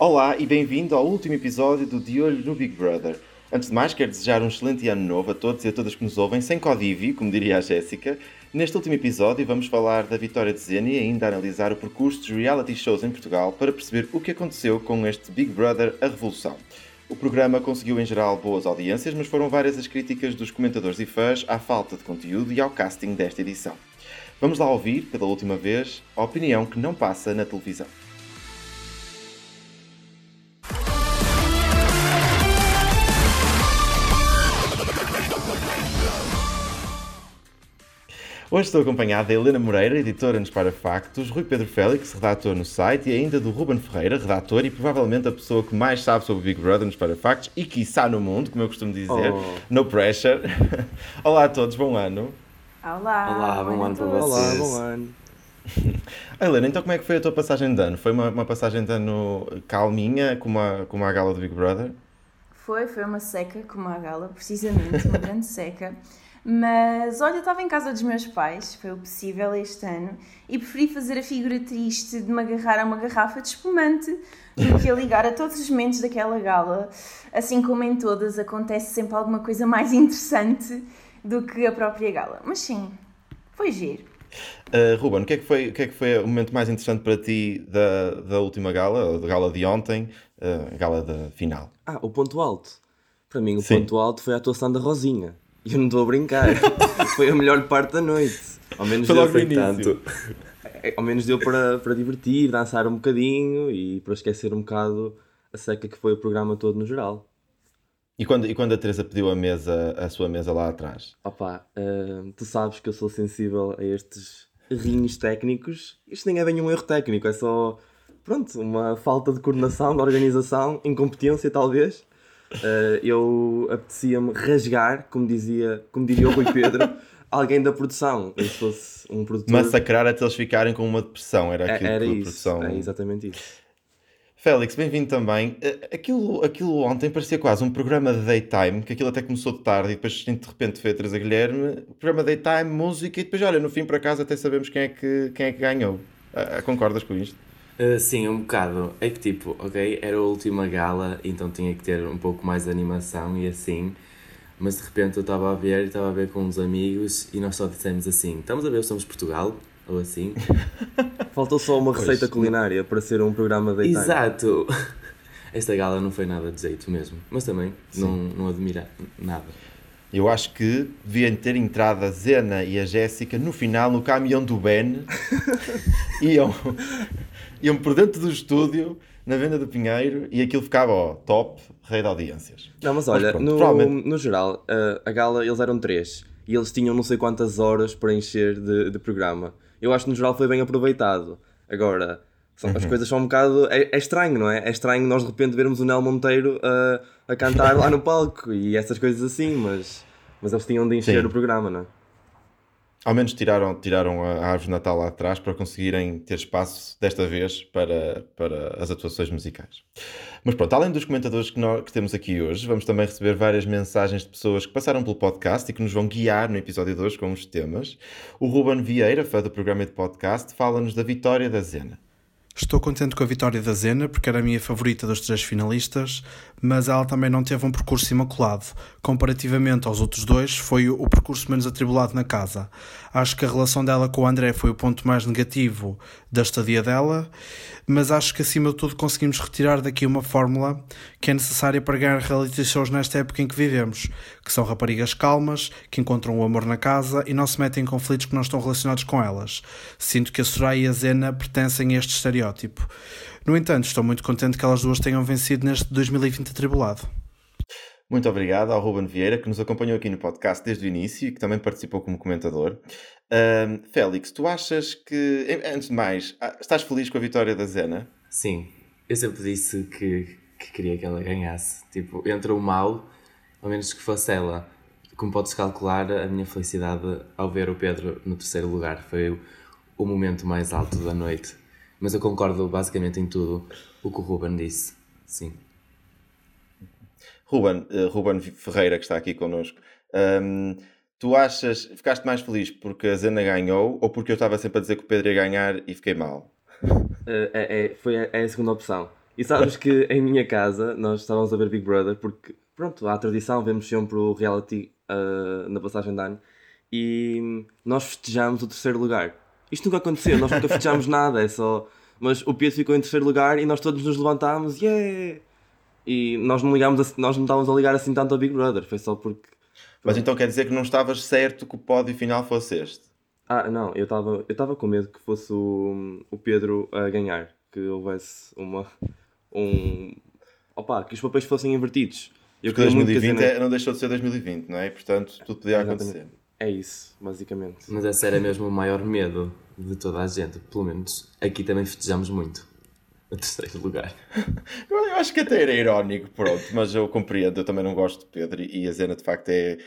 Olá e bem-vindo ao último episódio do De Olho no Big Brother. Antes de mais, quero desejar um excelente ano novo a todos e a todas que nos ouvem, sem codívio, como diria a Jéssica. Neste último episódio vamos falar da vitória de Zena e ainda analisar o percurso dos reality shows em Portugal para perceber o que aconteceu com este Big Brother A Revolução. O programa conseguiu em geral boas audiências, mas foram várias as críticas dos comentadores e fãs à falta de conteúdo e ao casting desta edição. Vamos lá ouvir, pela última vez, a opinião que não passa na televisão. Hoje estou acompanhado da Helena Moreira, editora nos Para Factos, Rui Pedro Félix, redator no site, e ainda do Ruben Ferreira, redator e provavelmente a pessoa que mais sabe sobre o Big Brother nos Para Factos e quiçá no mundo, como eu costumo dizer. Oh. No pressure. Olá a todos, bom ano. Olá. Olá, bom ano para vocês. Olá, bom ano. Helena, então como é que foi a tua passagem de ano? Foi uma, uma passagem de ano calminha, como a, como a gala do Big Brother? Foi, foi uma seca, como a gala, precisamente, uma grande seca. Mas olha, eu estava em casa dos meus pais, foi o possível este ano, e preferi fazer a figura triste de me agarrar a uma garrafa de espumante do que a ligar a todos os momentos daquela gala. Assim como em todas, acontece sempre alguma coisa mais interessante do que a própria gala. Mas sim, foi giro. Uh, Ruben, o que, é que foi, o que é que foi o momento mais interessante para ti da, da última gala, da gala de ontem, uh, a gala da final? Ah, o ponto alto. Para mim, o Sim. ponto alto foi a atuação da Rosinha. E eu não estou a brincar. foi a melhor parte da noite. Ao menos foi deu foi tanto. É, ao menos deu para, para divertir, dançar um bocadinho e para esquecer um bocado a seca que foi o programa todo no geral. E quando, e quando a Teresa pediu a mesa, a sua mesa lá atrás? Opa, uh, tu sabes que eu sou sensível a estes errinhos técnicos. Isto nem é bem um erro técnico, é só, pronto, uma falta de coordenação, de organização, incompetência talvez. Uh, eu apetecia-me rasgar, como, dizia, como diria o Rui Pedro, alguém da produção. Eu se fosse um produtor... Massacrar até eles ficarem com uma depressão, era é, aquilo era que isso, produção... É exatamente isso. Félix, bem-vindo também. Eh, aquilo, aquilo ontem parecia quase um programa de daytime, que aquilo até começou de tarde e depois de repente foi a Teresa Guilherme, programa daytime, música e depois, olha, no fim para casa até sabemos quem é que, quem é que ganhou. Uh, concordas com isto? Uh, sim, um bocado. É que tipo, ok, era a última gala, então tinha que ter um pouco mais de animação e assim, mas de repente eu estava a ver e estava a ver com uns amigos e nós só dissemos assim: estamos a ver Somos Portugal? Ou assim. Faltou só uma receita pois, culinária para ser um programa de Exato! Esta gala não foi nada de jeito mesmo, mas também não, não admira nada. Eu acho que deviam ter entrado a Zena e a Jéssica no final no caminhão do Ben. iam, iam por dentro do estúdio, na venda do Pinheiro, e aquilo ficava ó, top, rei de audiências. Não, mas olha, mas pronto, no, provavelmente... no geral, a, a gala eles eram três e eles tinham não sei quantas horas para encher de, de programa eu acho que no geral foi bem aproveitado. Agora, são, as uhum. coisas são um bocado. É, é, estranho, não é? É estranho nós de repente vermos o Nel Monteiro a, a cantar lá no palco e essas coisas assim, mas, mas eles tinham de encher Sim. o programa, não é? Ao menos tiraram, tiraram a árvore de Natal lá atrás para conseguirem ter espaço, desta vez, para, para as atuações musicais. Mas pronto, além dos comentadores que, nós, que temos aqui hoje, vamos também receber várias mensagens de pessoas que passaram pelo podcast e que nos vão guiar no episódio de hoje com os temas. O Ruben Vieira, fã do programa de podcast, fala-nos da vitória da Zena. Estou contente com a vitória da Zena, porque era a minha favorita dos três finalistas, mas ela também não teve um percurso imaculado. Comparativamente aos outros dois, foi o percurso menos atribulado na casa. Acho que a relação dela com o André foi o ponto mais negativo da estadia dela, mas acho que acima de tudo conseguimos retirar daqui uma fórmula que é necessária para ganhar reality shows nesta época em que vivemos, que são raparigas calmas, que encontram o amor na casa e não se metem em conflitos que não estão relacionados com elas. Sinto que a Soraya e a Zena pertencem a este estereótipo. No entanto, estou muito contente que elas duas tenham vencido neste 2020 atribulado. Muito obrigado ao Ruben Vieira, que nos acompanhou aqui no podcast desde o início e que também participou como comentador. Uh, Félix, tu achas que, antes de mais, ah, estás feliz com a vitória da Zena? Sim, eu sempre disse que, que queria que ela ganhasse. Tipo, entre o mal, ao menos que fosse ela. Como podes calcular, a minha felicidade ao ver o Pedro no terceiro lugar foi o, o momento mais alto da noite. Mas eu concordo basicamente em tudo o que o Ruben disse. Sim. Ruben, uh, Ruben Ferreira, que está aqui connosco. Um, tu achas, ficaste mais feliz porque a Zena ganhou ou porque eu estava sempre a dizer que o Pedro ia ganhar e fiquei mal? Uh, é, é, foi a, é a segunda opção. E sabes que em minha casa nós estávamos a ver Big Brother porque, pronto, há a tradição, vemos sempre o reality uh, na passagem de ano e nós festejámos o terceiro lugar. Isto nunca aconteceu, nós nunca festejámos nada, é só. Mas o Pedro ficou em terceiro lugar e nós todos nos levantámos, yeah! E nós não, ligámos a, nós não estávamos a ligar assim tanto ao Big Brother, foi só porque. Mas então quer dizer que não estavas certo que o pódio final fosse este? Ah, não, eu estava eu com medo que fosse o, o Pedro a ganhar, que houvesse uma um. Opa, que os papéis fossem invertidos. Eu Porque 2020 é, não deixou de ser 2020, não é? Portanto, tudo podia acontecer. É isso, basicamente. Mas esse era mesmo o maior medo de toda a gente. Pelo menos aqui também festejamos muito. O terceiro lugar. eu acho que até era irónico, pronto, mas eu compreendo. Eu também não gosto de Pedro e a Zena de facto é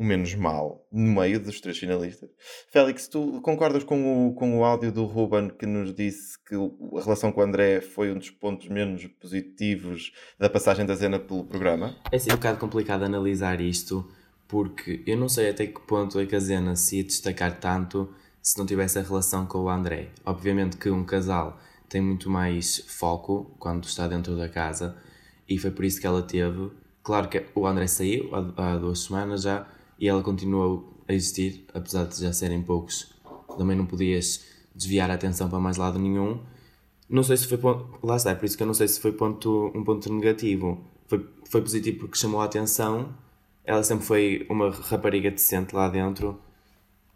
o menos mal no meio dos três finalistas. Félix, tu concordas com o, com o áudio do Ruben que nos disse que a relação com o André foi um dos pontos menos positivos da passagem da Zena pelo programa? É sim, é um bocado complicado analisar isto, porque eu não sei até que ponto é a Zena se ia destacar tanto se não tivesse a relação com o André. Obviamente que um casal tem muito mais foco quando está dentro da casa e foi por isso que ela teve. Claro que o André saiu há, há duas semanas já e ela continuou a existir, apesar de já serem poucos. Também não podias desviar a atenção para mais lado nenhum. Não sei se foi ponto. Lá está, é por isso que eu não sei se foi ponto, um ponto negativo. Foi, foi positivo porque chamou a atenção. Ela sempre foi uma rapariga decente lá dentro.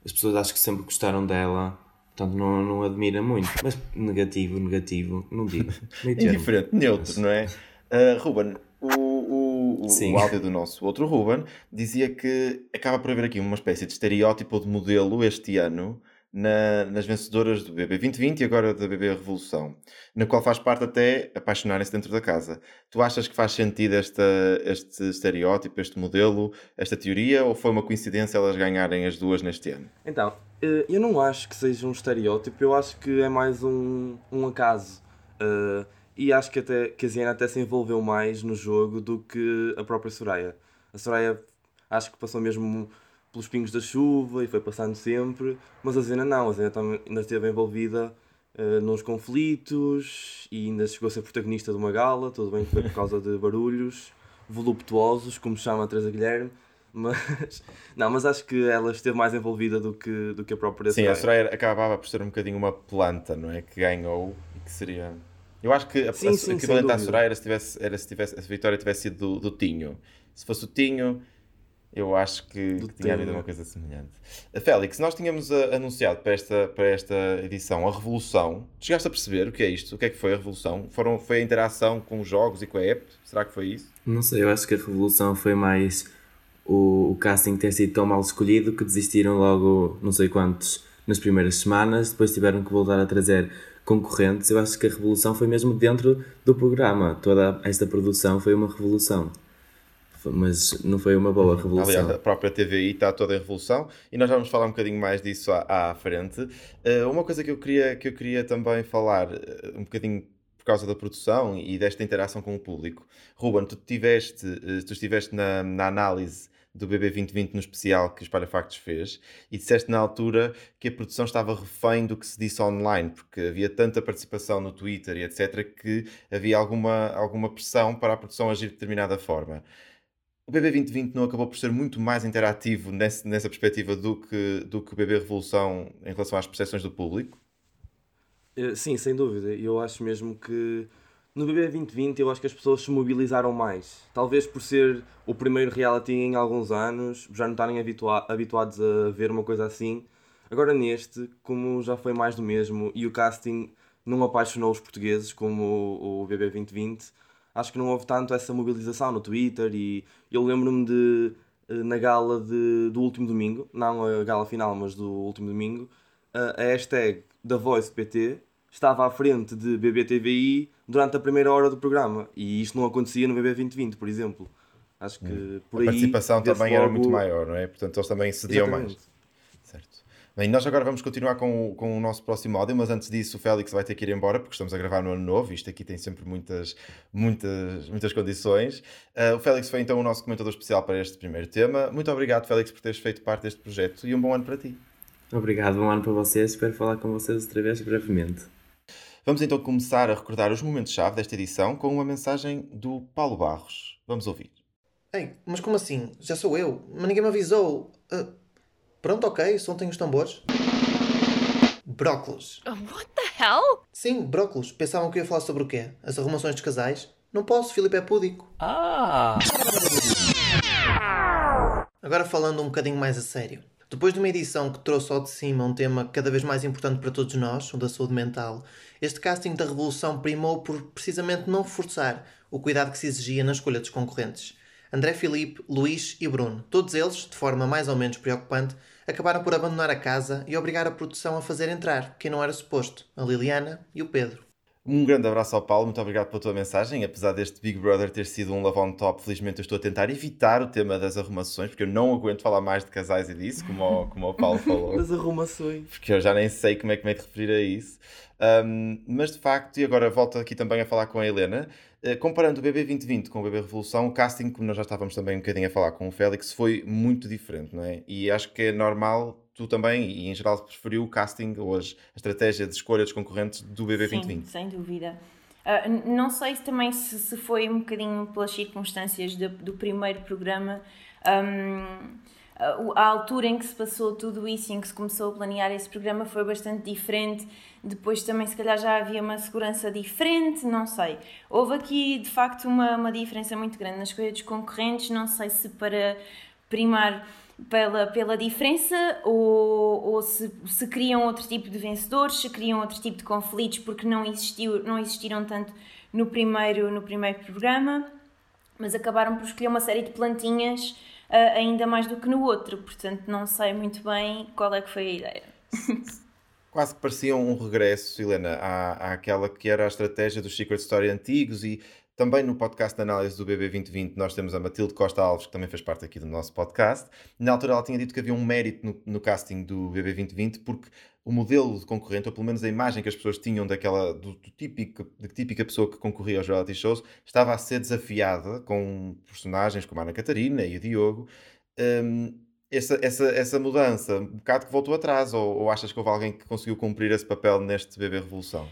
As pessoas acho que sempre gostaram dela. Portanto, não, não admira muito. Mas negativo, negativo, não digo. Indiferente, neutro, não é? Uh, Ruben, o, o, áudio do nosso outro Ruben dizia que acaba por haver aqui uma espécie de estereótipo de modelo este ano na, nas vencedoras do BB 2020 e agora da BB Revolução, na qual faz parte até apaixonarem-se dentro da casa. Tu achas que faz sentido esta, este estereótipo, este modelo, esta teoria, ou foi uma coincidência elas ganharem as duas neste ano? Então, eh, eu não acho que seja um estereótipo, eu acho que é mais um, um acaso. Uh, e acho que, até, que a Ziana até se envolveu mais no jogo do que a própria Soraya. A Soraya acho que passou mesmo pelos pingos da chuva e foi passando sempre, mas a Zena não, a Zena ainda esteve envolvida uh, nos conflitos e ainda chegou a ser protagonista de uma gala, tudo bem que foi por causa de barulhos voluptuosos, como chama a Teresa Guilherme, mas não, mas acho que ela esteve mais envolvida do que, do que a própria Sim, Soraya. a Soraya acabava por ser um bocadinho uma planta, não é? Que ganhou e que seria eu acho que a, sim, a, sim, equivalente à Soraya era se, tivesse, era se tivesse, a vitória tivesse sido do, do Tinho. Se fosse o Tinho, eu acho que, que tinha havido uma coisa semelhante. Félix, nós tínhamos uh, anunciado para esta, para esta edição a Revolução. Chegaste a perceber o que é isto? O que é que foi a Revolução? Foram, foi a interação com os jogos e com a app? Será que foi isso? Não sei, eu acho que a Revolução foi mais o, o casting ter sido tão mal escolhido que desistiram logo não sei quantos nas primeiras semanas, depois tiveram que voltar a trazer concorrentes, eu acho que a revolução foi mesmo dentro do programa. Toda esta produção foi uma revolução. Mas não foi uma boa revolução. Aliás, a própria TVI está toda em revolução e nós vamos falar um bocadinho mais disso à, à frente. Uh, uma coisa que eu, queria, que eu queria também falar, uh, um bocadinho por causa da produção e desta interação com o público. Ruben, tu, tiveste, uh, tu estiveste na, na análise do BB 2020 no especial que o Espalha Factos fez e disseste na altura que a produção estava refém do que se disse online, porque havia tanta participação no Twitter e etc. que havia alguma, alguma pressão para a produção agir de determinada forma. O BB 2020 não acabou por ser muito mais interativo nesse, nessa perspectiva do que, do que o BB Revolução em relação às percepções do público? Eh, sim, sem dúvida. Eu acho mesmo que no BB 2020 eu acho que as pessoas se mobilizaram mais. Talvez por ser o primeiro reality em alguns anos, já não estarem habitua habituados a ver uma coisa assim. Agora neste, como já foi mais do mesmo e o casting não apaixonou os portugueses como o, o BB 2020, acho que não houve tanto essa mobilização no Twitter e eu lembro-me de eh, na gala de, do último domingo, não a gala final, mas do último domingo, a hashtag da Voice PT estava à frente de BBTVI durante a primeira hora do programa. E isto não acontecia no BB 2020, por exemplo. Acho que hum. por a aí. A participação também logo... era muito maior, não é? Portanto, eles também cediam mais. Bem, nós agora vamos continuar com, o, com o nosso próximo áudio, mas antes disso o Félix vai ter que ir embora porque estamos a gravar no ano novo. Isto aqui tem sempre muitas, muitas, muitas condições. Uh, o Félix foi então o nosso comentador especial para este primeiro tema. Muito obrigado, Félix, por teres feito parte deste projeto e um bom ano para ti. Obrigado, bom ano para vocês. Espero falar com vocês outra vez brevemente. Vamos então começar a recordar os momentos-chave desta edição com uma mensagem do Paulo Barros. Vamos ouvir. Ei, mas como assim? Já sou eu? Mas ninguém me avisou. Uh, pronto, ok, soltem os tambores. Brócolos. What the hell? Sim, brócolos. Pensavam que eu ia falar sobre o quê? As arrumações dos casais? Não posso, Filipe é púdico. Ah! Agora falando um bocadinho mais a sério. Depois de uma edição que trouxe ao de cima um tema cada vez mais importante para todos nós, o da saúde mental, este casting da Revolução primou por precisamente não reforçar o cuidado que se exigia na escolha dos concorrentes. André Filipe, Luís e Bruno, todos eles, de forma mais ou menos preocupante, acabaram por abandonar a casa e obrigar a produção a fazer entrar quem não era suposto, a Liliana e o Pedro. Um grande abraço ao Paulo, muito obrigado pela tua mensagem. Apesar deste Big Brother ter sido um love on top, felizmente eu estou a tentar evitar o tema das arrumações, porque eu não aguento falar mais de casais e disso, como o, como o Paulo falou. das arrumações. Porque eu já nem sei como é que me é de referir a isso. Um, mas de facto, e agora volto aqui também a falar com a Helena, comparando o BB 2020 com o BB Revolução, o casting, como nós já estávamos também um bocadinho a falar com o Félix, foi muito diferente, não é? E acho que é normal tu também, e em geral, preferiu o casting ou as, a estratégia de escolha dos concorrentes do BB Sim, 2020. sem dúvida. Uh, não sei se também se, se, foi um bocadinho pelas circunstâncias de, do primeiro programa, um, a, a, altura em que se passou tudo isso e em que se começou a planear esse programa foi bastante diferente. Depois também, se calhar, já havia uma segurança diferente, não sei. Houve aqui, de facto, uma, uma diferença muito grande na escolha dos concorrentes. Não sei se para primar pela, pela diferença ou, ou se, se criam outro tipo de vencedores, se criam outro tipo de conflitos porque não, existiu, não existiram tanto no primeiro, no primeiro programa, mas acabaram por escolher uma série de plantinhas ainda mais do que no outro, portanto não sei muito bem qual é que foi a ideia. Quase que parecia um regresso, Helena, à, àquela que era a estratégia dos Secret Story antigos e também no podcast de análise do BB 2020 nós temos a Matilde Costa Alves, que também fez parte aqui do nosso podcast. Na altura ela tinha dito que havia um mérito no, no casting do BB 2020 porque o modelo de concorrente, ou pelo menos a imagem que as pessoas tinham daquela, do, do típico, da típica pessoa que concorria aos reality shows, estava a ser desafiada com personagens como a Ana Catarina e o Diogo. Um, essa, essa, essa mudança, um bocado que voltou atrás, ou, ou achas que houve alguém que conseguiu cumprir esse papel neste BB Revolução?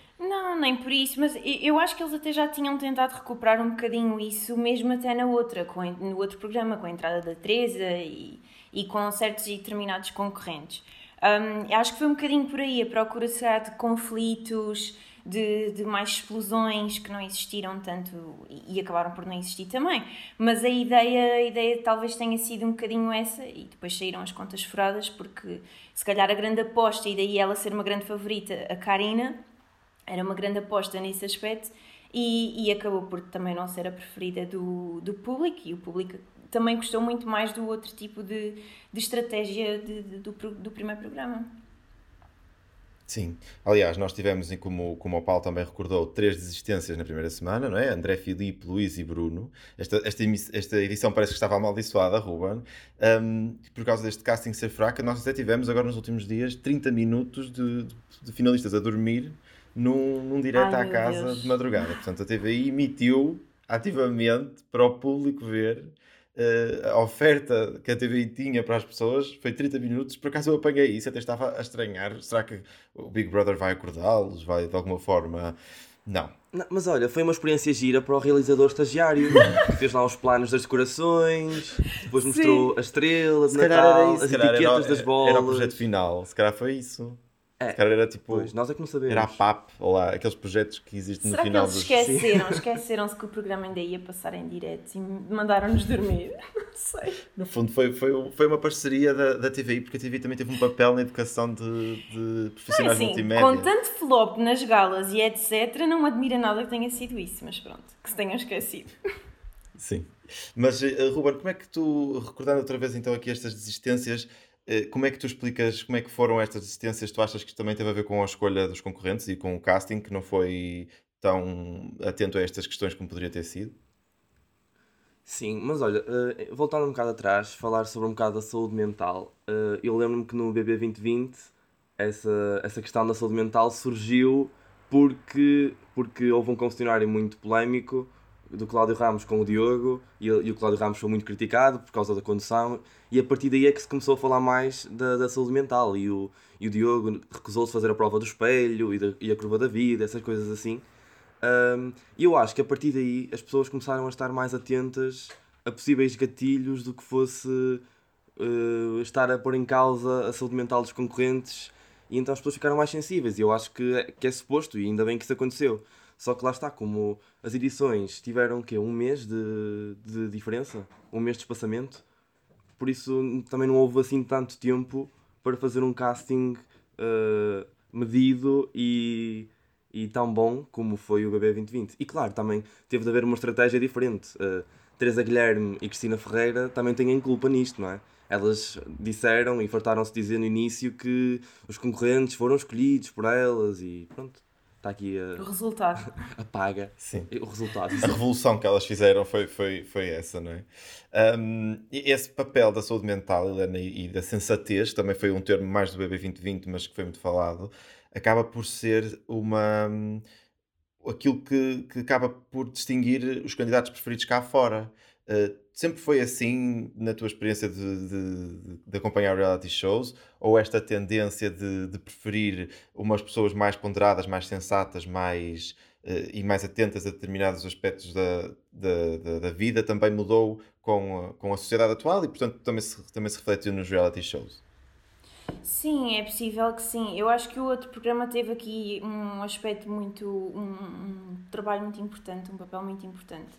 nem por isso, mas eu acho que eles até já tinham tentado recuperar um bocadinho isso, mesmo até na outra, com, no outro programa, com a entrada da Teresa e, e com certos e determinados concorrentes. Um, acho que foi um bocadinho por aí a procura de conflitos, de, de, mais explosões que não existiram tanto e, e, acabaram por não existir também. Mas a ideia, a ideia talvez tenha sido um bocadinho essa e depois saíram as contas furadas porque se calhar a grande aposta e daí ela ser uma grande favorita, a Karina, era uma grande aposta nesse aspecto e, e, acabou por também não ser a preferida do, do público e o público também gostou muito mais do outro tipo de, de estratégia de, de, do, do primeiro programa. Sim, aliás, nós tivemos, como, como o Paulo também recordou, três desistências na primeira semana, não é? André, Filipe, Luís e Bruno. Esta, esta, esta edição parece que estava amaldiçoada, Ruben, um, por causa deste casting ser fraco. Nós até tivemos, agora nos últimos dias, 30 minutos de, de finalistas a dormir num, num direto Ai, à casa Deus. de madrugada. Portanto, a TVI emitiu ativamente para o público ver uh, a oferta que a TVI tinha para as pessoas. Foi 30 minutos. Por acaso eu apanhei isso, até estava a estranhar. Será que o Big Brother vai acordá-los? Vai de alguma forma. Não. Não, mas olha, foi uma experiência gira para o realizador estagiário, que fez lá os planos das decorações, depois mostrou Sim. a estrela de Natal, as etiquetas era, das bolas. Era o projeto final, se calhar foi isso. É. Cara, era tipo. Pois, nós é que não sabemos. Era a PAP, ou lá, aqueles projetos que existem Será no final que eles esqueceram? Esqueceram-se que o programa ainda ia passar em direto e mandaram-nos dormir? Não sei. No fundo, foi, foi, foi uma parceria da, da TVI, porque a TVI também teve um papel na educação de, de profissionais assim, multimédia. Com tanto flop nas galas e etc., não me admira nada que tenha sido isso, mas pronto, que se tenham esquecido. Sim. Mas, uh, Ruben, como é que tu, recordando outra vez então aqui estas desistências, eh, como é que tu explicas como é que foram estas assistências? Tu achas que também teve a ver com a escolha dos concorrentes e com o casting, que não foi tão atento a estas questões como poderia ter sido? Sim, mas olha, eh, voltando um bocado atrás, falar sobre um bocado da saúde mental. Eh, eu lembro-me que no BB 2020 essa, essa questão da saúde mental surgiu porque, porque houve um questionário muito polémico do Cláudio Ramos com o Diogo e, e, o Cláudio Ramos foi muito criticado por causa da condução e a partir daí é que se começou a falar mais da, da saúde mental e o, e o Diogo recusou-se fazer a prova do espelho e, da, e a curva da vida, essas coisas assim. Um, e eu acho que a partir daí as pessoas começaram a estar mais atentas a possíveis gatilhos do que fosse uh, estar a pôr em causa a saúde mental dos concorrentes e então as pessoas ficaram mais sensíveis e eu acho que é, que é suposto e ainda bem que isso aconteceu. Só que lá está, como as edições tiveram que um mês de, de diferença, um mês de espaçamento, por isso também não houve assim tanto tempo para fazer um casting uh, medido e, e tão bom como foi o BB 2020. E claro, também teve de haver uma estratégia diferente. Uh, Teresa Guilherme e Cristina Ferreira também têm culpa nisto, não é? Elas disseram e fartaram-se dizer no início que os concorrentes foram escolhidos por elas e pronto. Está aqui a, o resultado. A paga. Sim. O resultado. A revolução que elas fizeram foi, foi, foi essa, não é? Um, esse papel da saúde mental, Helena, e, e da sensatez, também foi um termo mais do BB 2020, mas que foi muito falado, acaba por ser uma. aquilo que, que acaba por distinguir os candidatos preferidos cá fora. Uh, sempre foi assim na tua experiência de, de, de, acompanhar reality shows? Ou esta tendência de, de preferir umas pessoas mais ponderadas, mais sensatas, mais uh, e mais atentas a determinados aspectos da, da, da, da, vida também mudou com a, com a sociedade atual e, portanto, também se, também se refletiu nos reality shows? Sim, é possível que sim. Eu acho que o outro programa teve aqui um aspecto muito. um, um trabalho muito importante, um papel muito importante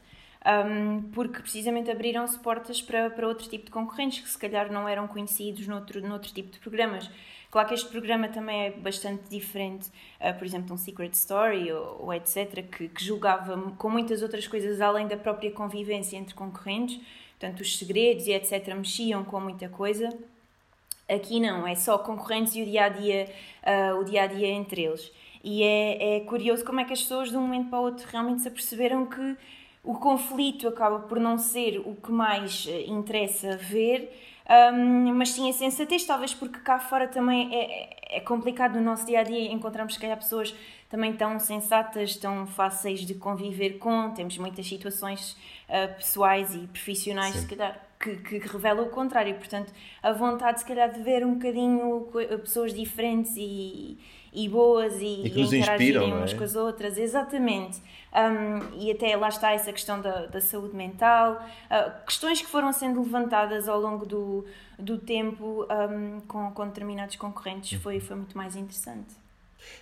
um, porque precisamente abriram-se portas para, para outro tipo de concorrentes que se calhar não eram conhecidos noutro, noutro tipo de programas. Claro que este programa também é bastante diferente, uh, por exemplo, de um Secret Story ou, ou etc., que, que, julgava com muitas outras coisas além da própria convivência entre concorrentes, portanto, os segredos e etc. mexiam com muita coisa. Aqui não, é só concorrentes e o dia a dia, uh, o dia a dia entre eles. E é, é curioso como é que as pessoas de um momento para o outro realmente se aperceberam que o conflito acaba por não ser o que mais eh, interessa ver, um, mas sim a sensatez, talvez porque cá fora também é, é complicado no nosso dia a dia encontrarmos, se calhar, pessoas também tão sensatas, tão fáceis de conviver com. Temos muitas situações uh, pessoais e profissionais, sim. se calhar, que, que revelam o contrário. Portanto, a vontade, se calhar, de ver um bocadinho pessoas diferentes e e boas e, e que nos inspiram umas é? com as outras, exatamente. Um, e até lá está essa questão da, da saúde mental, uh, questões que foram sendo levantadas ao longo do, do tempo um, com, com determinados concorrentes, foi, foi muito mais interessante.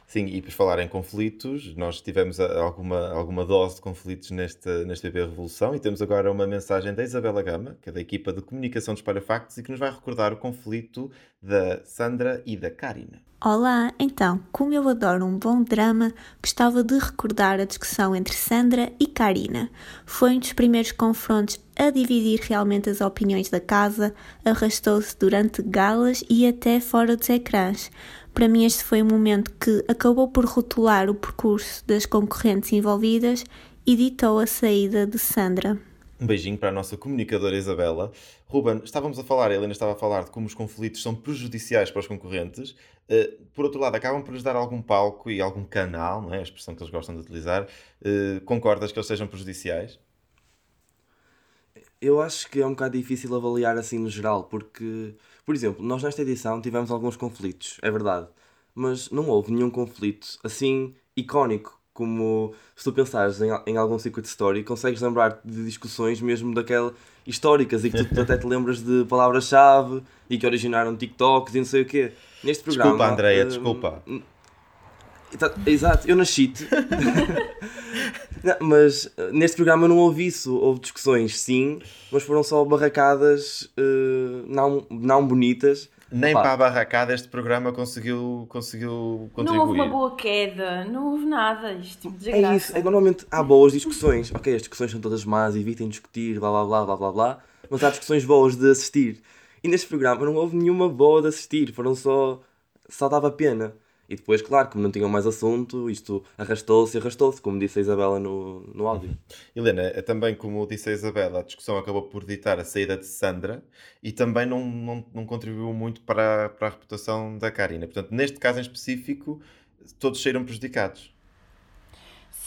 Sim, e por falar em conflitos, nós tivemos alguma, alguma dose de conflitos neste, neste BB Revolução e temos agora uma mensagem da Isabela Gama, que é da equipa de comunicação dos Parafactos e que nos vai recordar o conflito da Sandra e da Karina. Olá, então, como eu adoro um bom drama, gostava de recordar a discussão entre Sandra e Karina. Foi um dos primeiros confrontos a dividir realmente as opiniões da casa, arrastou-se durante galas e até fora dos ecrãs. Para mim, este foi um momento que acabou por rotular o percurso das concorrentes envolvidas e ditou a saída de Sandra. Um beijinho para a nossa comunicadora Isabela. Ruben, estávamos a falar, a Helena estava a falar de como os conflitos são prejudiciais para os concorrentes. Uh, por outro lado, acabam por lhes dar algum palco e algum canal, não é? a expressão que eles gostam de utilizar. Uh, concordas que eles sejam prejudiciais? Eu acho que é um bocado difícil avaliar assim no geral, porque, por exemplo, nós nesta edição tivemos alguns conflitos, é verdade, mas não houve nenhum conflito assim icónico como se tu pensares em, em algum Secret Story, consegues lembrar de discussões mesmo daquela históricas e que tu, tu até te lembras de palavras-chave e que originaram TikToks e não sei o quê. Neste programa. Desculpa, Andréia, uh, desculpa. Tá, exato, eu nasci-te. mas uh, neste programa não houve isso. Houve discussões, sim, mas foram só barracadas uh, não, não bonitas nem Opa. para a barracada este programa conseguiu, conseguiu contribuir. Não houve uma boa queda, não houve nada. Isto tipo de É isso, é, normalmente há boas discussões. ok, as discussões são todas más, evitem discutir, blá blá blá blá blá blá. Mas há discussões boas de assistir. E neste programa não houve nenhuma boa de assistir, foram só. só dava pena. E depois, claro, como não tinham mais assunto, isto arrastou-se e arrastou-se, como disse a Isabela no, no áudio. Uhum. Helena, é também como disse a Isabela, a discussão acabou por ditar a saída de Sandra e também não, não, não contribuiu muito para, para a reputação da Karina. Portanto, neste caso em específico, todos saíram prejudicados.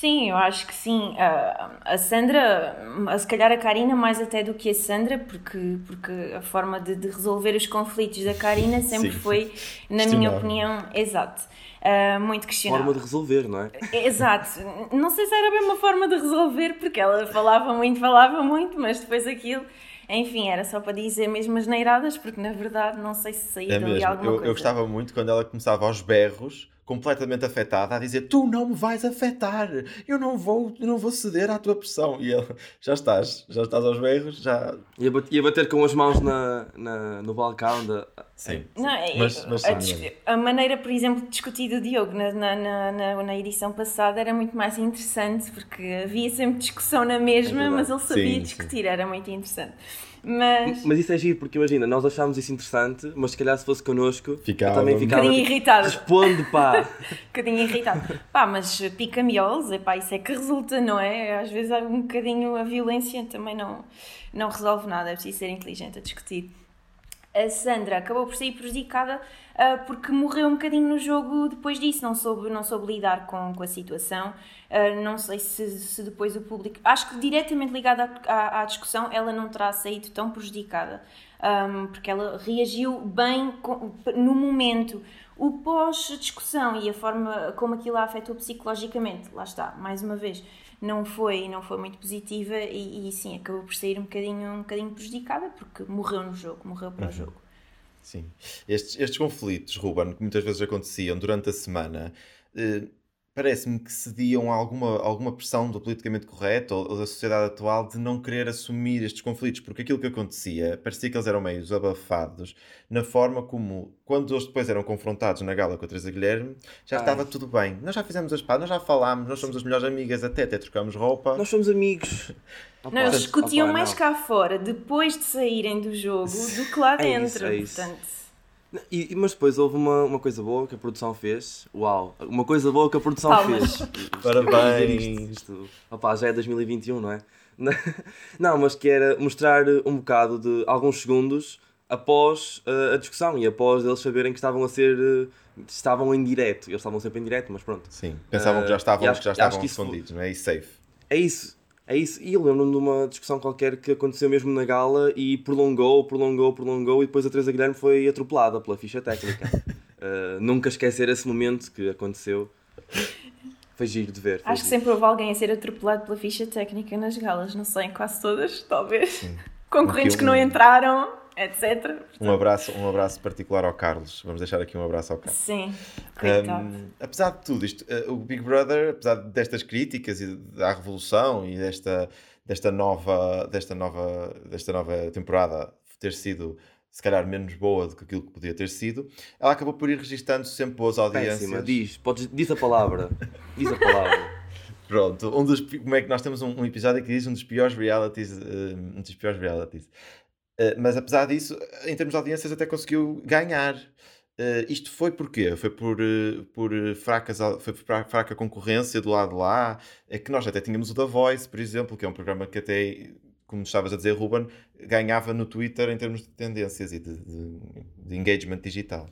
Sim, eu acho que sim. A Sandra, se calhar a Karina mais até do que a Sandra, porque, porque a forma de, de resolver os conflitos da Karina sempre sim. foi, na minha opinião, exato. Uh, muito questionável. Forma de resolver, não é? Exato. Não sei se era bem uma forma de resolver, porque ela falava muito, falava muito, mas depois aquilo enfim, era só para dizer mesmo as neiradas, porque na verdade não sei se saía é dali alguma eu, coisa. Eu gostava muito quando ela começava aos berros completamente afetada a dizer tu não me vais afetar, eu não vou, eu não vou ceder à tua pressão e ele, já estás, já estás aos berros, já... Ia bater, ia bater com as mãos na, na, no balcão da... Sim, não, é, mas, mas a, a, maneira, por exemplo, de discutir do Diogo na, na, na, na, edição passada era muito mais interessante porque havia sempre discussão na mesma, é mas ele sabia sim, discutir, sim. era muito interessante. Mas... mas isso é giro, porque imagina, nós achámos isso interessante, mas se calhar se fosse connosco, ficava, também ficava. Um bocadinho irritado. Responde, pá! um bocadinho irritado. Pá, mas pica-miolos, pá, isso é que resulta, não é? Às vezes um bocadinho a violência também não, não resolve nada, é preciso ser inteligente a discutir a Sandra acabou por sair prejudicada uh, porque morreu um bocadinho no jogo depois disso, não soube, não soube lidar com, com a situação. Uh, não sei se, se, depois o público. Acho que diretamente ligada à, à, discussão, ela não terá saído tão prejudicada, um, porque ela reagiu bem com, no momento. O pós-discussão e a forma como aquilo a afetou psicologicamente, lá está, mais uma vez não foi, não foi muito positiva e, e sim, acabou por sair um bocadinho, um bocadinho prejudicada porque morreu no jogo, morreu para uhum. o jogo. Sim. Estes, estes conflitos, Ruben, que muitas vezes aconteciam durante a semana, eh, parece-me que cediam a alguma, alguma pressão do politicamente correto ou, ou, da sociedade atual de não querer assumir estes conflitos, porque aquilo que acontecia parecia que eles eram meio abafados na forma como, quando eles depois eram confrontados na gala com a Teresa Guilherme, já Ai. estava tudo bem. Nós já fizemos as pazes, nós já falámos, nós somos as melhores amigas, até, até trocamos roupa. Nós somos amigos. Não, eles discutiam mais não. cá fora depois de saírem do jogo do que lá dentro. É isso, é isso. Portanto... E, mas depois houve uma, uma coisa boa que a produção fez. Uau! Uma coisa boa que a produção Palmas. fez. Parabéns! Isto, opa, já é 2021, não é? Não, mas que era mostrar um bocado de alguns segundos após uh, a discussão e após eles saberem que estavam a ser. Uh, estavam em direto. Eles estavam sempre em direto, mas pronto. Sim, pensavam uh, que já estavam, acho, que já estavam escondidos, não é? E safe. É isso. É isso, e eu lembro-me de uma discussão qualquer que aconteceu mesmo na gala e prolongou, prolongou, prolongou e depois a Teresa Guilherme foi atropelada pela ficha técnica. uh, nunca esquecer esse momento que aconteceu. Foi giro de ver. Acho giro. que sempre houve alguém a ser atropelado pela ficha técnica nas galas, não sei, quase todas, talvez. Sim. Concorrentes que não entraram etc. Um abraço, um abraço particular ao Carlos. Vamos deixar aqui um abraço ao Carlos. Sim. Um, apesar de tudo isto, uh, o Big Brother, apesar destas críticas e da revolução e desta, desta, nova, desta, nova, desta nova temporada ter sido se calhar menos boa do que aquilo que podia ter sido, ela acabou por ir registando sempre boas audiências. Péssima, diz, podes, diz a palavra. diz a palavra. Pronto, um dos, como é que nós temos um, um episódio que diz um dos piores realities, uh, um dos piores realities. Uh, mas apesar disso, em termos de audiências, até conseguiu ganhar. Uh, isto foi porquê? Foi por, uh, por fracas, foi por fraca concorrência do lado de lá. É que nós até tínhamos o The Voice, por exemplo, que é um programa que até, como estavas a dizer, Ruben, ganhava no Twitter em termos de tendências e de, de, de engagement digital.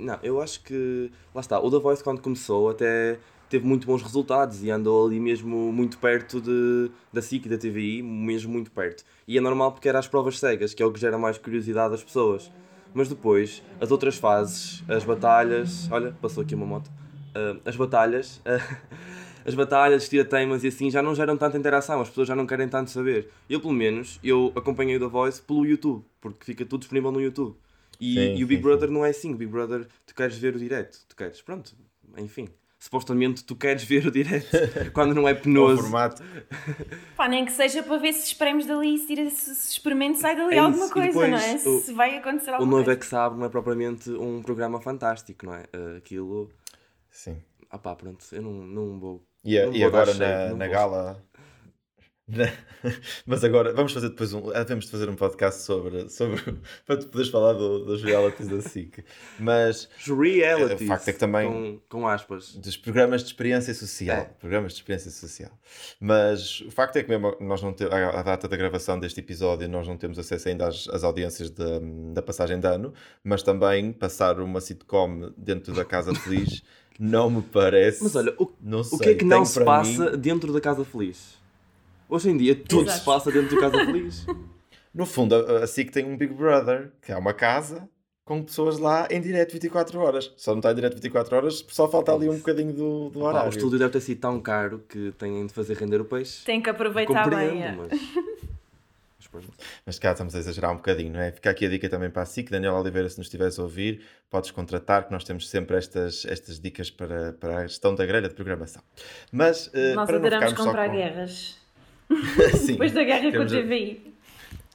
Não, eu acho que. Lá está, o The Voice, quando começou, até teve muito bons resultados e andou ali mesmo muito perto de, da SIC e da TVI, mesmo muito perto. E é normal porque era as provas cegas, que é o que gera mais curiosidade às pessoas. Mas depois, as outras fases, as batalhas. Olha, passou aqui uma moto. Uh, as batalhas. Uh, as batalhas, tira-temas e assim já não geram tanta interação, as pessoas já não querem tanto saber. Eu, pelo menos, eu acompanhei o The Voice pelo YouTube, porque fica tudo disponível no YouTube. E, sim, e o Big sim, Brother sim. não é assim, o Big Brother, tu queres ver o direto, tu queres, pronto, enfim supostamente tu queres ver o direto quando não é penoso. o formato. Pá, nem que seja para ver se espremos dali, se, tira, se, experimento sai dali é alguma coisa, não é? O, se vai acontecer alguma coisa. O noivo é que sabe não é propriamente um programa fantástico, não é? Uh, aquilo. Sim. Ah pá, pronto, eu não, não vou. E, não e agora na, na gala. Mas agora vamos fazer depois um. Devemos de fazer um podcast sobre. sobre para tu poderes falar do, dos realities da SIC. Mas. Realities. O facto é que também. Com, com aspas. Dos programas de experiência social. É. Programas de experiência social. Mas o facto é que mesmo nós não temos. A data da gravação deste episódio, nós não temos acesso ainda às, às audiências de, da passagem de ano. Mas também passar uma sitcom dentro da Casa Feliz não me parece. Mas olha, o, o que é que não se passa mim... dentro da Casa Feliz? Hoje em dia tudo Exato. se passa dentro de casa feliz. No fundo, a, SIC tem um Big Brother, que é uma casa com pessoas lá em direto 24 horas. Só não está em direto 24 horas, só falta ali um bocadinho do, do horário. o estúdio deve ter sido tão caro que têm de fazer render o peixe. Tem que aproveitar bem. É. Mas... Mas cá estamos a exagerar um bocadinho, não é? Fica aqui a dica também para a SIC. Daniel Oliveira, se nos estiveres a ouvir, podes contratar, que nós temos sempre estas, estas dicas para, para a gestão da grelha de programação. Mas, uh, nós para adoramos comprar com... guerras. Depois da guerra com a TVI.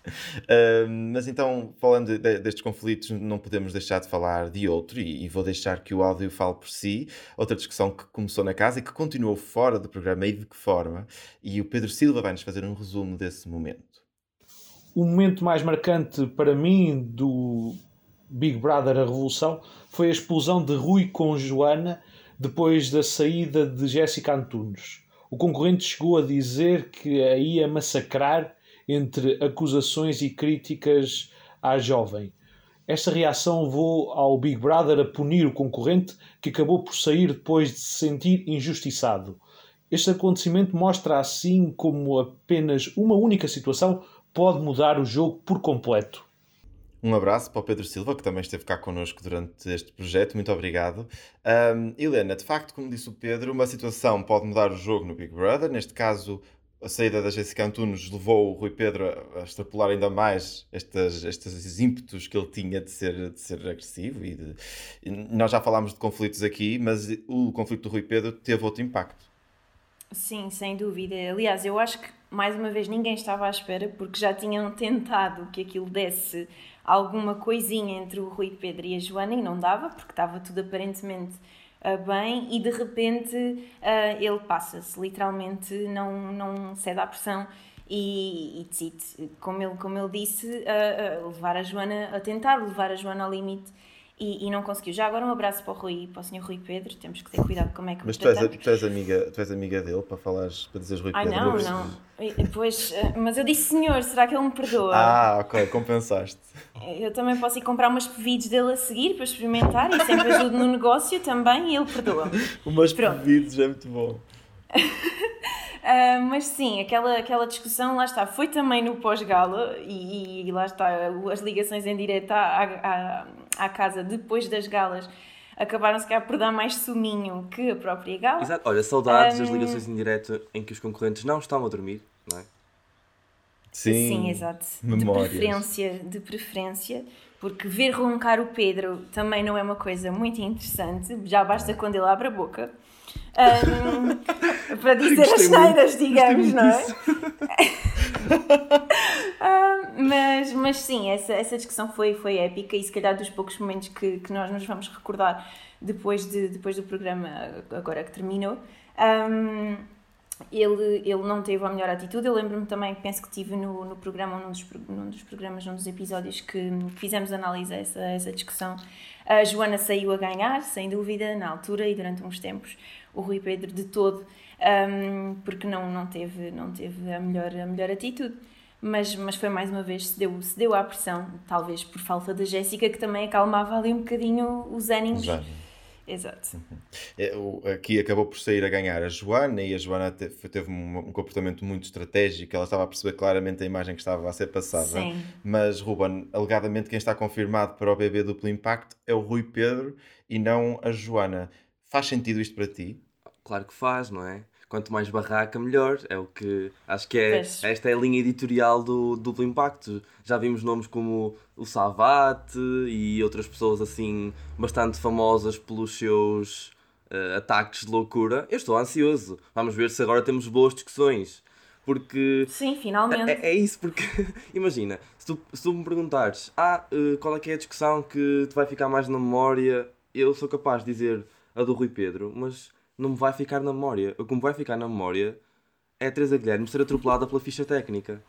Uh, mas então, falando de, destes conflitos, não podemos deixar de falar de outro, e, e, vou deixar que o áudio fale por si. Outra discussão que começou na casa e que continuou fora do programa, e de que forma. E o Pedro Silva vai-nos fazer um resumo desse momento. O momento mais marcante para mim do Big Brother A Revolução foi a explosão de Rui com Joana depois da saída de Jéssica Antunes o concorrente chegou a dizer que a ia massacrar entre acusações e críticas à jovem. Esta reação levou ao Big Brother a punir o concorrente, que acabou por sair depois de se sentir injustiçado. Este acontecimento mostra assim como apenas uma única situação pode mudar o jogo por completo. Um abraço para o Pedro Silva, que também esteve cá connosco durante este projeto. Muito obrigado. Um, Helena, de facto, como disse o Pedro, uma situação pode mudar o jogo no Big Brother. Neste caso, a saída da Jessica Antunes levou o Rui Pedro a, extrapolar ainda mais estes, estes ímpetos que ele tinha de ser, de ser agressivo. E, de, nós já falámos de conflitos aqui, mas o conflito do Rui Pedro teve outro impacto. Sim, sem dúvida. Aliás, eu acho que mais uma vez ninguém estava à espera porque já tinham tentado que aquilo desse alguma coisinha entre o Rui Pedro e a Joana e não dava, porque estava tudo aparentemente uh, bem e de repente uh, ele passa-se, literalmente não, não cede à pressão e, e decide, como ele, como ele disse, uh, levar a Joana a tentar levar a Joana ao limite e, e, não conseguiu. Já agora um abraço para o Rui, para o Sr. Rui Pedro, temos que ter cuidado como é que Mas tu és, tu és, amiga, tu és amiga dele para falares, para dizeres Rui Ai, Pedro? Ai não, não. Pois, eh, mas eu disse senhor, será que ele me perdoa? Ah, ok, compensaste. Eu também posso ir comprar umas pevides dele a seguir para experimentar e sempre ajudo no negócio também e ele perdoa. umas pevides é muito bom. Uh, mas sim, aquela, aquela discussão, lá está, foi também no pós-gala e, e, lá está, as ligações em direto à, à, à casa depois das galas acabaram se calhar por dar mais suminho que a própria gala. Exato, olha, saudades das ligações em direto em que os concorrentes não estão a dormir, não é? Sim, Sim exato. Memórias. De preferência, de preferência, porque ver roncar o Pedro também não é uma coisa muito interessante, já basta quando ele abre a boca. Um, para dizer as cheiras, digamos, não é? uh, mas, mas sim, essa, essa discussão foi, foi épica e se calhar dos poucos momentos que, que nós nos vamos recordar depois, de, depois do programa, agora que terminou. Um, ele, ele não teve a melhor atitude. Eu lembro-me também, penso que tive no, no programa, num dos, num dos programas, num dos episódios que, fizemos análise a essa, essa discussão. A Joana saiu a ganhar, sem dúvida, na altura e durante uns tempos o Rui Pedro de todo, um, porque não, não, teve, não teve a melhor, a melhor atitude. Mas, mas foi mais uma vez, se deu, se deu à pressão, talvez por falta da Jéssica, que também acalmava ali um bocadinho os ânimos. Exato. Uhum. É, aqui acabou por sair a ganhar a Joana e a Joana teve, teve um, um, comportamento muito estratégico, ela estava a perceber claramente a imagem que estava a ser passada. Sim. Mas, Ruben, alegadamente quem está confirmado para o bebê duplo impacto é o Rui Pedro e não a Joana. Faz sentido isto para ti? Claro que faz, não é? Quanto mais barraca, melhor. É o que acho que é. Esta é a linha editorial do duplo impacto. Já vimos nomes como o Savate e outras pessoas assim bastante famosas pelos seus uh, ataques de loucura. Eu estou ansioso. Vamos ver se agora temos boas discussões. Porque. Sim, finalmente. É, é isso, porque. imagina, se tu, se tu me perguntares, ah, uh, qual é que é a discussão que te vai ficar mais na memória, eu sou capaz de dizer a do Rui Pedro, mas não me vai ficar na memória. O que me vai ficar na memória é a Teresa Guilherme ser atropelada pela ficha técnica.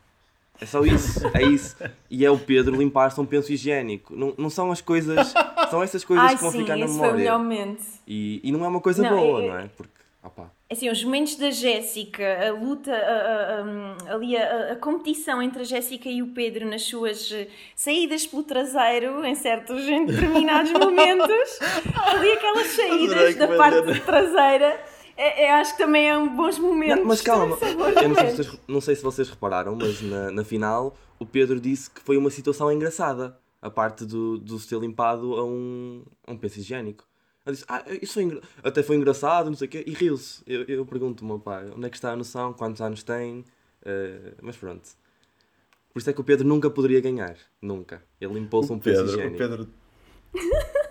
É só isso, é isso. E é o Pedro limpar-se um penso higiênico. Não, não são as coisas, são essas coisas Ai, que vão sim, ficar na foi memória. momento. E, e não é uma coisa Não, boa, é- não é? Porque, opá, Assim, os momentos da Jéssica, a luta, a- a- a- ali a, competição entre a Jéssica e o Pedro nas suas eh, saídas pelo traseiro, em certos, em determinados momentos, ali aquelas saídas da parte traseira, é, é- acho que também é um bons momentos. Não, mas calma, eu não sei, se vocês, não sei se vocês repararam, mas na, na final o Pedro disse que foi uma situação engraçada. A parte do, do se ter limpado a um, a um penso higiênico. Ele disse, ah, isso foi engra- até foi engraçado, não sei o quê, e riu-se. Eu, eu pergunto-me, ao pai, onde é que está a noção, quantos anos tem? Eh, mas pronto. Por isso é que o Pedro nunca poderia ganhar. Nunca. Ele limpou-se um penso Pedro, o higiênico. Pedro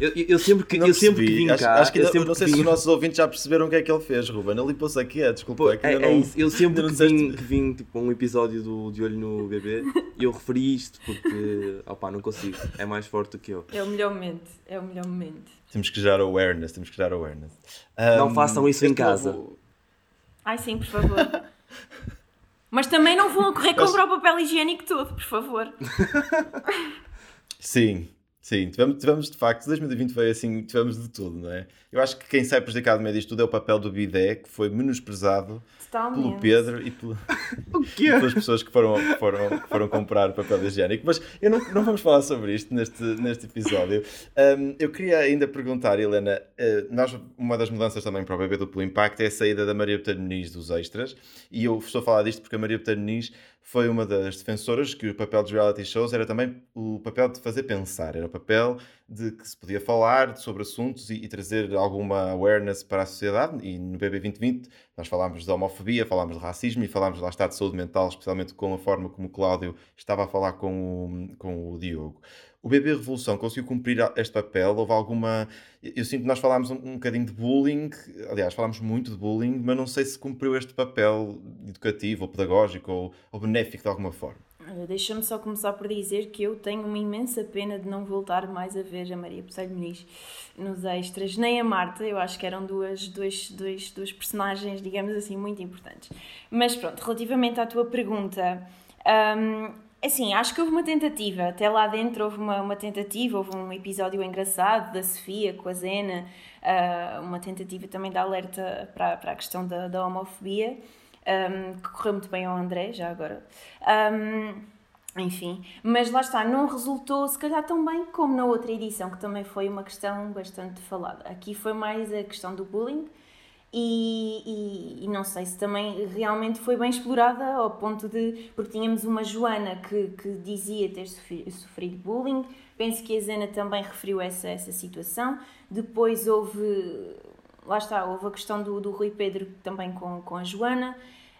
Eu, eu- sempre que, Não eu sempre que vim acho, cá... acho que ainda- sempre não sei que se vim- os nossos ouvintes já perceberam o que é que ele fez, Ruben. Ele limpou-se aqui, é, desculpa. Pô, é que é, ainda é não- isso. Eu sempre que não vim, que vim tipo, a um episódio do De Olho no Bebê, eu referi isto porque, opá, não consigo. É mais forte do que eu. É o melhor momento, é o melhor momento. Temos que gerar awareness, temos que gerar awareness. Não Um, façam isso em casa. novo- Ai sim, por favor. Mas também não vão correr comprar o papel higiênico todo, por favor. Sim, sim, tivemos, tivemos de facto, 2020 foi assim, tivemos de tudo, não é? Eu acho que quem sai prejudicado no meio disto tudo é o papel do bidé, que foi menosprezado Totalmente. pelo Pedro e pelo- quê? pelas pessoas que foram, foram, foram comprar papel higiênico. Mas eu não, não vamos falar sobre isto neste, neste episódio. Um, eu queria ainda perguntar, Helena, uh, nós, uma das mudanças também para o bebê duplo impacto é a saída da Maria Muniz dos extras. E eu estou a falar disto porque a Maria Muniz foi uma das defensoras que o papel dos reality shows era também o papel de fazer pensar, era o papel de que se podia falar sobre assuntos e, e trazer alguma awareness para a sociedade. E no BB 2020 nós falámos de homofobia, falámos de racismo e falámos lá está de saúde mental, especialmente com a forma como o Cláudio estava a falar com o, com o Diogo. O BB Revolução conseguiu cumprir este papel? Houve alguma. Eu sinto que nós falámos um, um bocadinho de bullying, aliás, falámos muito de bullying, mas não sei se cumpriu este papel educativo ou pedagógico ou, ou benéfico de alguma forma. Deixa-me só começar por dizer que eu tenho uma imensa pena de não voltar mais a ver a Maria Bocelho Muniz nos extras, nem a Marta, eu acho que eram duas, duas, duas, duas personagens, digamos assim, muito importantes. Mas pronto, relativamente à tua pergunta, hum, assim, acho que houve uma tentativa, até lá dentro houve uma, uma tentativa, houve um episódio engraçado da Sofia com a Zena, ah, uma tentativa também de alerta para, para a questão da, da homofobia um, que correu muito bem ao André, já agora. Um, enfim, mas lá está, não resultou se calhar tão bem como na outra edição, que também foi uma questão bastante falada. Aqui foi mais a questão do bullying e, e, e não sei se também realmente foi bem explorada ao ponto de. Porque tínhamos uma Joana que, que dizia ter sofrido, bullying, penso que a Zena também referiu essa, essa situação. Depois houve lá está, houve a questão do, do Rui Pedro também com, com a Joana.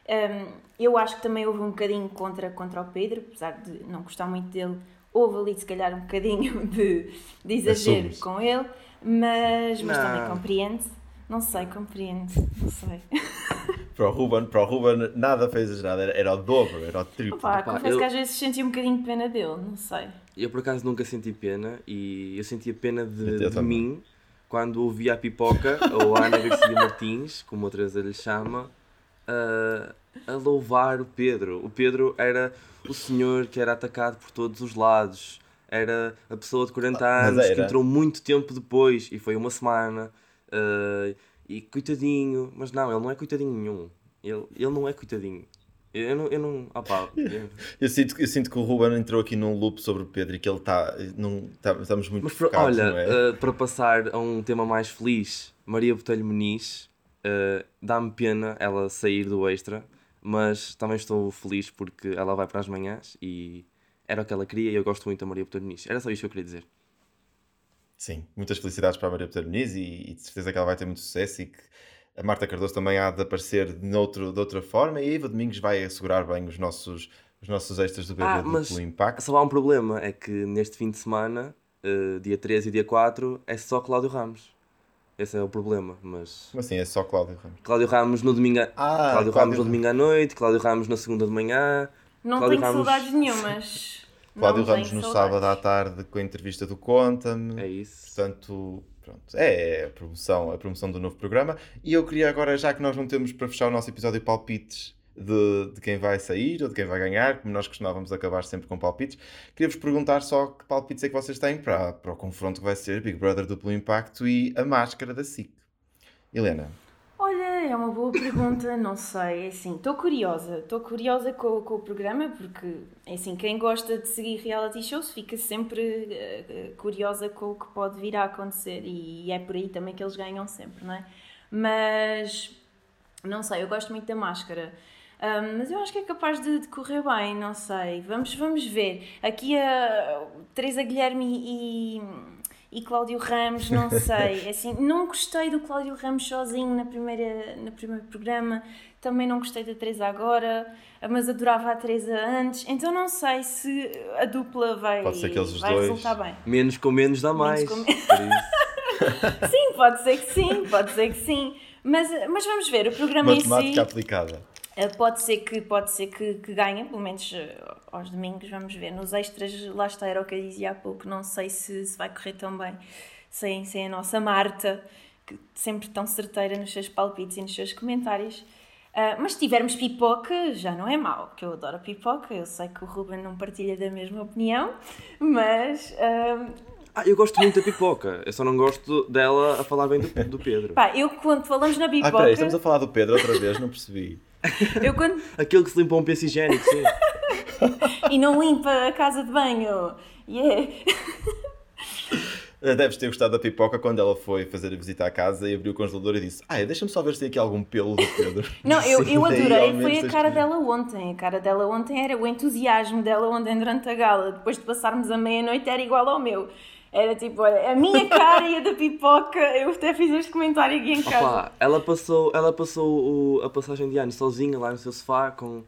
Um, eu acho que também houve um bocadinho contra, contra o Pedro, apesar de não gostar muito dele, houve ali se calhar um bocadinho de, de exagero Assume-se. com ele, mas, mas Não. também compreende. Não sei, compreende, não sei. Para o Ruben, para o Ruben nada fez exagerado, era, era o dobro, era o triplo. Opa, Opa, confesso eu- que às vezes senti um bocadinho de pena dele, não sei. Eu por acaso nunca senti pena e eu sentia pena de, de mim quando ouvia a pipoca ou a Ana Garcia Martins, como a Teresa lhe chama, a, a louvar o Pedro. O Pedro era o senhor que era atacado por todos os lados. Era a pessoa de 40 Mas anos que entrou muito tempo depois e foi uma semana. Ah, e coitadinho, mas não, ele não é coitadinho nenhum. Ele, ele não é coitadinho. Eu não. Eu não opá, eu- Eu sinto, eu sinto que o Ruben entrou aqui num loop sobre o Pedro e que ele está. Tá- estamos muito Mas focados, olha, é? uh, para passar a um tema mais feliz, Maria Botelho Muniz, uh, dá-me pena ela sair do extra, mas também estou feliz porque ela vai para as manhãs e era o que ela queria e eu gosto muito da Maria Botelho Muniz. Era só isto que eu queria dizer. Sim, muitas felicidades para a Maria Peter Muniz e, e de certeza que ela vai ter muito sucesso e que a Marta Cardoso também há de aparecer de, noutro, de outra forma e a Eva Domingos vai assegurar bem os nossos, os nossos extras do BB Ah, mas Impacto. só há um problema, é que neste fim de semana, uh, dia 13 e dia 4, é só Cláudio Ramos. Esse é o problema, mas... Como assim? É só Cláudio Ramos. Cláudio Ramos no domingo, a- Ah, Cláudio Cláudio Ramos no domingo à noite, Cláudio Ramos na segunda de manhã, Não Cláudio tenho Ramos- saudades nenhumas. Cláudio Não Ramos no saudades. sábado à tarde com a entrevista do Conta-me. é isso. Portanto, pronto, é a promoção, a promoção do novo programa. E eu queria agora, já que nós não temos para fechar o nosso episódio palpites de, de, quem vai sair ou de quem vai ganhar, como nós costumávamos acabar sempre com palpites. Queria-vos perguntar só que palpites é que vocês têm para, para o confronto que vai ser Big Brother Duplo Impacto e a máscara da SIC. Helena. É uma boa pergunta, não sei, é assim, estou curiosa, estou curiosa com, com, o programa porque, é assim, quem gosta de seguir reality shows fica sempre uh, curiosa com o que pode vir a acontecer e é por aí também que eles ganham sempre, não é? Mas, não sei, eu gosto muito da máscara. Um, mas eu acho que é capaz de, de, correr bem, não sei. Vamos, vamos ver. Aqui a Teresa Guilherme e, e Cláudio Ramos, não sei. É assim, não gostei do Cláudio Ramos sozinho na primeira, no primeiro programa. Também não gostei da Teresa agora, mas adorava a Teresa antes. Então não sei se a dupla vai, pode ser que eles vai dois... resultar bem. Menos com menos dá mais. Com... sim, pode ser que sim, pode ser que sim. Mas, mas vamos ver, o programa Matemática em si... aplicada. Eh, pode ser que, pode ser que, que ganhe, pelo menos eh, aos domingos, vamos ver. Nos extras, lá está, era o que eu dizia há pouco, não sei se, se vai correr tão bem sem, sem a nossa Marta, que sempre tão certeira nos seus palpites e nos seus comentários. Uh, mas se tivermos pipoca, já não é mau, que eu adoro pipoca, eu sei que o Ruben não partilha da mesma opinião, mas... Uh... Ah, eu gosto muito da pipoca, eu só não gosto dela a falar bem do, do Pedro. Pá, eu quando falamos na pipoca... Ah, peraí, estamos a falar do Pedro outra vez, não percebi. Eu quando... Aquele que se limpa um penso higiênico, sim. e não limpa a casa de banho. Yeah. Deves ter gostado da pipoca quando ela foi fazer a visita à casa e abriu o congelador e disse: Ah, deixa-me só ver se tem aqui algum pelo do Pedro. Não, eu, eu adorei, foi a cara dela ontem. A cara dela ontem era o entusiasmo dela ontem durante a gala. Depois de passarmos a meia-noite era igual ao meu. Era tipo, olha, a minha cara e a da pipoca, eu até fiz este comentário aqui em casa. Opa, ela passou, ela passou o, a passagem de ano sozinha lá no seu sofá com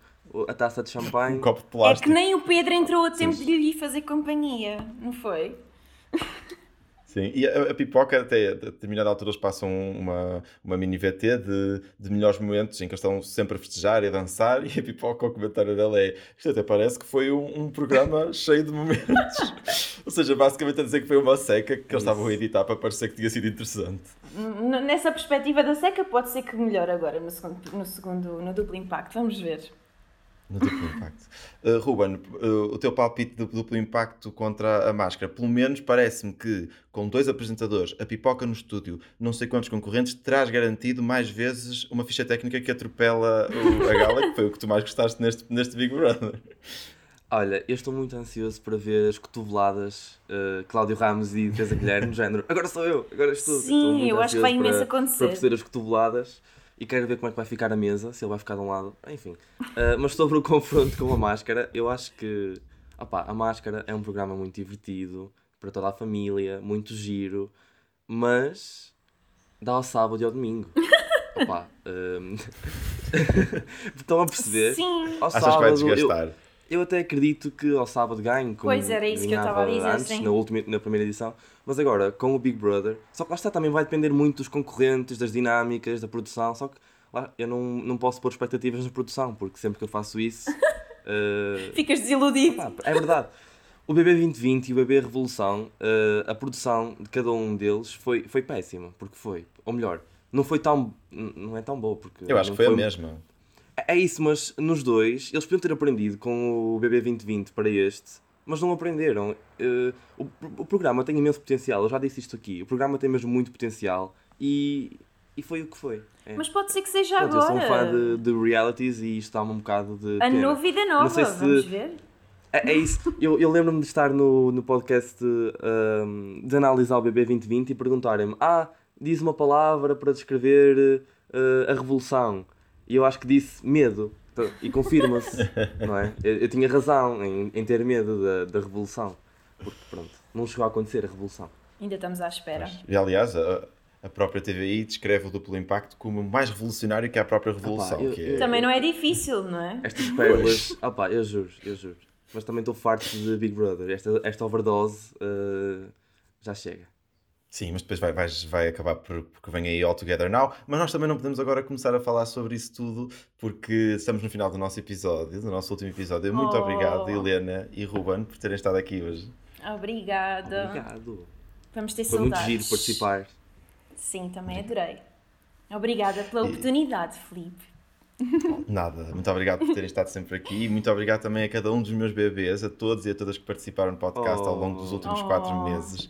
a taça de champanhe. Um copo de plástico. É que nem o Pedro entrou a tempo Sim. de lhe fazer companhia, não foi? Sim, e a, a, pipoca até a determinada altura eles passam uma, uma mini VT de, de melhores momentos em que eles estão sempre a festejar e a dançar e a pipoca, o comentário dela é isto até parece que foi um, um programa cheio de momentos. Ou seja, basicamente a dizer que foi uma seca que eles estavam a editar para parecer que tinha sido interessante. Nessa perspectiva da seca pode ser que melhore agora no segundo, no segundo, no duplo impacto, vamos ver. No duplo impacto. Uh, Ruben, uh, o teu palpite de duplo impacto contra a máscara, pelo menos parece-me que com dois apresentadores, a pipoca no estúdio, não sei quantos concorrentes, terás garantido mais vezes uma ficha técnica que atropela o, a gala, que foi o que tu mais gostaste neste, neste Big Brother. Olha, eu estou muito ansioso para ver as cotoveladas uh, Cláudio Ramos e Teresa Guilherme no género. Agora sou eu, agora estou. Sim, estou eu acho que vai imenso acontecer. Para perceber as cotoveladas e quero ver como é que vai ficar a mesa, se ele vai ficar de um lado, enfim. Uh, mas sobre o confronto com a máscara, eu acho que opa, a máscara é um programa muito divertido para toda a família, muito giro, mas dá ao sábado e ao domingo. Opa, um... estão a perceber? Sim. Ao Achas sábado, que vai desgastar? Eu, eu até acredito que ao sábado ganhe, como pois era isso que eu estava a dizer, antes, sim. na, última, na primeira edição. Mas agora, com o Big Brother, só que lá está, também vai depender muito dos concorrentes, das dinâmicas, da produção. Só que lá, eu não, não posso pôr expectativas na produção, porque sempre que eu faço isso. uh, Ficas desiludido. Ah, é verdade. O BB 2020 e o BB Revolução, uh, a produção de cada um deles foi, foi péssima, porque foi. Ou melhor, não foi tão. Não é tão boa, porque. Eu acho que foi, foi a mesma. É isso, mas nos dois, eles podiam ter aprendido com o BB 2020 para este, mas não aprenderam. Uh, o, o, programa tem imenso potencial, eu já disse isto aqui. O programa tem mesmo muito potencial e, e foi o que foi. É. Mas pode ser que seja Pronto, agora. Eu sou um fã de, de realities e isto dá-me um bocado de. A pena. vida nova, não sei se... vamos ver. É, é isso. Eu, eu lembro-me de estar no, no podcast um, ehm, de analisar o BB 2020 e perguntarem-me: Ah, diz uma palavra para descrever uh, a revolução. E eu acho que disse medo. E confirma-se, não é? Eu, eu, tinha razão em, em ter medo da, da revolução. Porque, pronto, não chegou a acontecer a revolução. Ainda estamos à espera. E, aliás, a, a própria TVI descreve o duplo impacto como mais revolucionário que a própria revolução. Opa, eu, é... Também não é difícil, não é? Estas pérolas, opa, eu juro, eu juro. Mas também estou farto de Big Brother. Esta, esta overdose uh, já chega. Sim, mas depois vai, vai, vai acabar por, porque vem aí All Together Now. Mas nós também não podemos agora começar a falar sobre isso tudo, porque estamos no final do nosso episódio, do nosso último episódio. Muito oh. obrigado, Helena e Ruben, por terem estado aqui hoje. Obrigada. Obrigado. Vamos ter Foi saudades. muito giro participar. Sim, também adorei. Obrigada pela oportunidade, Felipe. Nada, muito obrigado por terem estado sempre aqui e muito obrigado também a cada um dos meus bebês, a todos e a todas que participaram no podcast ao longo dos últimos quatro Oh. meses.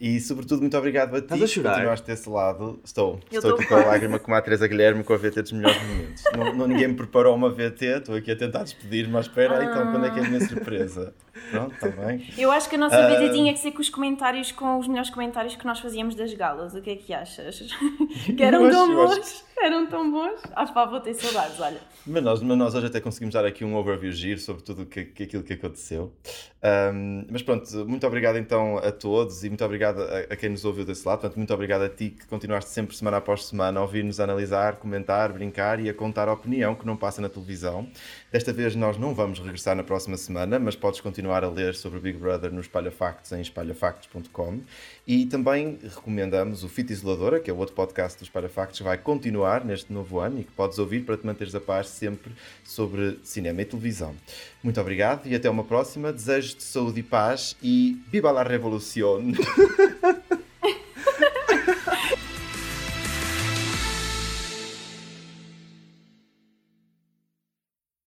E sobretudo muito obrigado a ti Estás a chorar? continuaste desse lado. Estou, Eu estou aqui com a lágrima como a Teresa Guilherme com a VT dos melhores momentos. não, não- ninguém me preparou uma VT, estou aqui a tentar despedir-me, mas espera aí, então quando é que é a minha surpresa? Pronto, está bem. Eu acho que a nossa Ah. vida tinha que ser com os comentários, com os melhores comentários que nós fazíamos das galas. O que é que achas? que eram tão acho bons. Eram tão bons. Acho que vou ter saudades, olha. Mas nós, mas nós hoje até conseguimos dar aqui um overview giro sobre tudo que, que aquilo que aconteceu. Ahm, mas pronto, muito obrigado então a todos e muito obrigado a, a quem nos ouviu desse lado. Portanto, muito obrigado a ti que continuaste sempre, semana após semana, a ouvir-nos analisar, comentar, brincar e a contar a opinião que não passa na televisão. Desta vez nós não vamos regressar na próxima semana, mas podes continuar a ler sobre o Big Brother no Espalha Factos em espalhafactos.com e também recomendamos o Fita Isoladora, que é o outro podcast do Espalha Factos, que vai continuar neste novo ano e que podes ouvir para te manteres a par sempre sobre cinema e televisão. Muito obrigado e até uma próxima. Desejos de saúde e paz e viva la revolución!